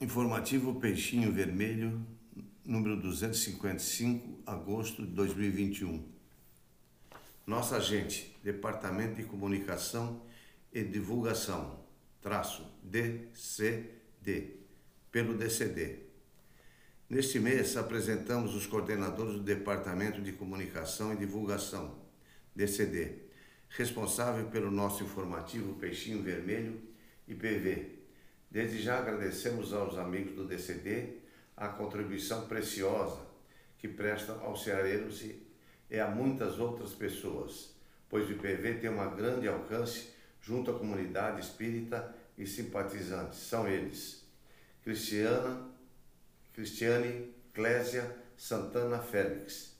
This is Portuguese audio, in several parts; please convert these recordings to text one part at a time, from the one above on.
Informativo Peixinho Vermelho, número 255, agosto de 2021. Nossa agente, Departamento de Comunicação e Divulgação, traço DCD, pelo DCD. Neste mês apresentamos os coordenadores do Departamento de Comunicação e Divulgação, DCD, responsável pelo nosso informativo Peixinho Vermelho e PV Desde já agradecemos aos amigos do DCD a contribuição preciosa que prestam aos ceareiros e, a muitas outras pessoas, pois o IPV tem um grande alcance junto à comunidade espírita e simpatizantes. São eles: Cristiana, Cristiane Clésia Santana Félix.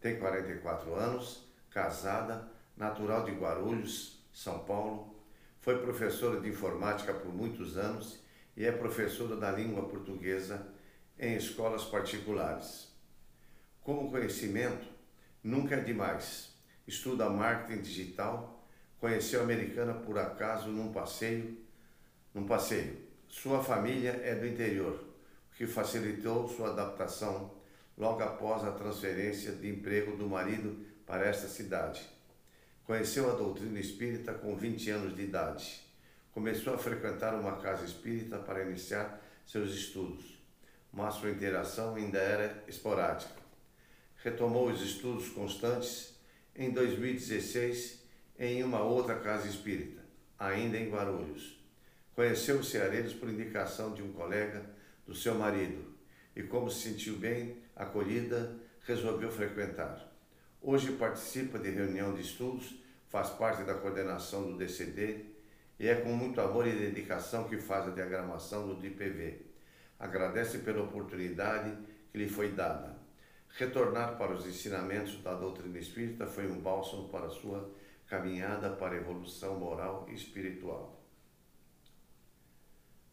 Tem 44 anos, casada, natural de Guarulhos, São Paulo, foi professora de informática por muitos anos e é professora da língua portuguesa em escolas particulares. Como conhecimento, nunca é demais. Estuda marketing digital, conheceu a americana por acaso num passeio, num passeio. Sua família é do interior, o que facilitou sua adaptação logo após a transferência de emprego do marido para esta cidade. Conheceu a doutrina espírita com 20 anos de idade. Começou a frequentar uma casa espírita para iniciar seus estudos, mas sua interação ainda era esporádica. Retomou os estudos constantes em 2016 em uma outra casa espírita, ainda em Guarulhos. Conheceu os ceareiros por indicação de um colega do seu marido e, como se sentiu bem acolhida, resolveu frequentar. Hoje participa de reunião de estudos, faz parte da coordenação do DCD e é com muito amor e dedicação que faz a diagramação do DPV. Agradece pela oportunidade que lhe foi dada. Retornar para os ensinamentos da doutrina espírita foi um bálsamo para a sua caminhada para a evolução moral e espiritual.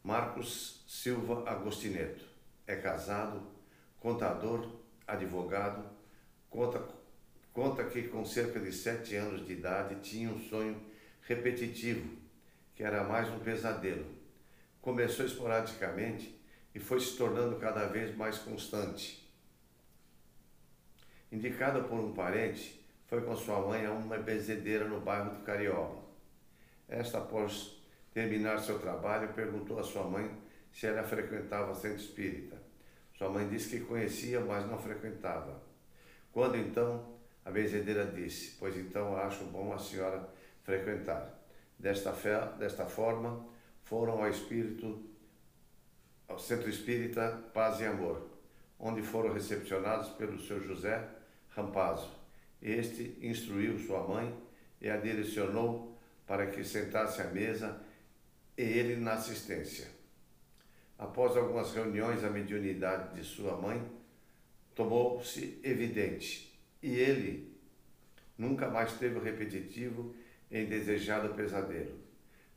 Marcos Silva Agostineto é casado, contador, advogado, conta conta que com cerca de sete anos de idade tinha um sonho repetitivo, que era mais um pesadelo. Começou esporadicamente e foi se tornando cada vez mais constante. Indicada por um parente, foi com sua mãe a uma benzedeira no bairro de Carioba. Esta, após terminar seu trabalho, perguntou à sua mãe se ela frequentava centro espírita. Sua mãe disse que conhecia, mas não frequentava. Quando então a benzedeira disse: Pois então acho bom a senhora frequentar. Desta, fé, desta forma, foram ao espírito, ao Centro Espírita Paz e Amor, onde foram recepcionados pelo seu José Rampazzo. Este instruiu sua mãe e a direcionou para que sentasse à mesa e ele na assistência. Após algumas reuniões, a mediunidade de sua mãe tomou-se evidente e ele nunca mais teve o repetitivo e indesejado pesadelo.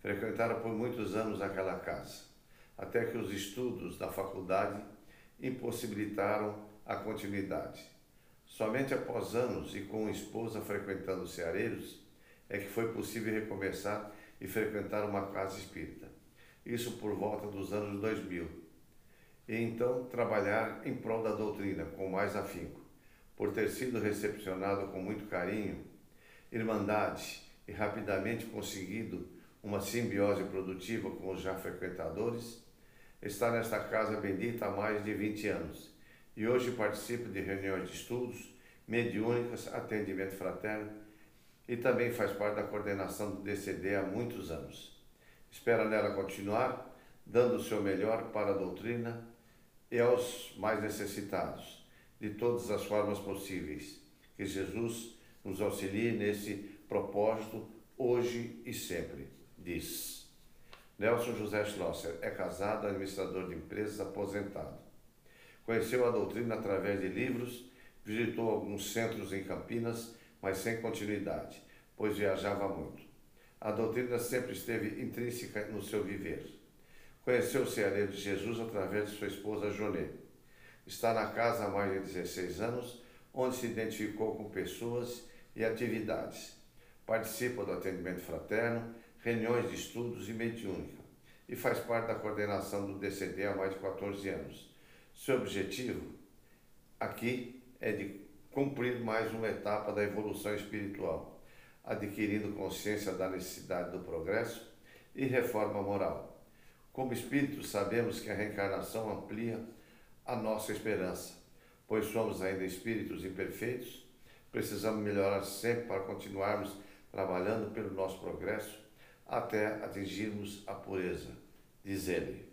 Frequentaram por muitos anos aquela casa, até que os estudos da faculdade impossibilitaram a continuidade. Somente após anos e com esposa frequentando Ceareiros é que foi possível recomeçar e frequentar uma casa espírita. Isso por volta dos anos 2000. E então trabalhar em prol da doutrina com mais afinco por ter sido recepcionado com muito carinho, irmandade e rapidamente conseguido uma simbiose produtiva com os já frequentadores, está nesta casa bendita há mais de 20 anos e hoje participa de reuniões de estudos, mediúnicas, atendimento fraterno e também faz parte da coordenação do DCD há muitos anos. Espera nela continuar dando o seu melhor para a doutrina e aos mais necessitados de todas as formas possíveis. Que Jesus nos auxilie nesse propósito hoje e sempre, diz. Nelson José Schlosser é casado, administrador de empresas, aposentado. Conheceu a doutrina através de livros, visitou alguns centros em Campinas, mas sem continuidade, pois viajava muito. A doutrina sempre esteve intrínseca no seu viver. Conheceu o Ceareiro de Jesus através de sua esposa Jonê Está na casa há mais de 16 anos, onde se identificou com pessoas e atividades. Participa do atendimento fraterno, reuniões de estudos e mediúnica. e faz parte da coordenação do DCD há mais de 14 anos. Seu objetivo aqui é de cumprir mais uma etapa da evolução espiritual, adquirindo consciência da necessidade do progresso e reforma moral. Como espíritos, sabemos que a reencarnação amplia a nossa esperança, pois somos ainda espíritos imperfeitos, precisamos melhorar sempre para continuarmos trabalhando pelo nosso progresso até atingirmos a pureza, diz ele.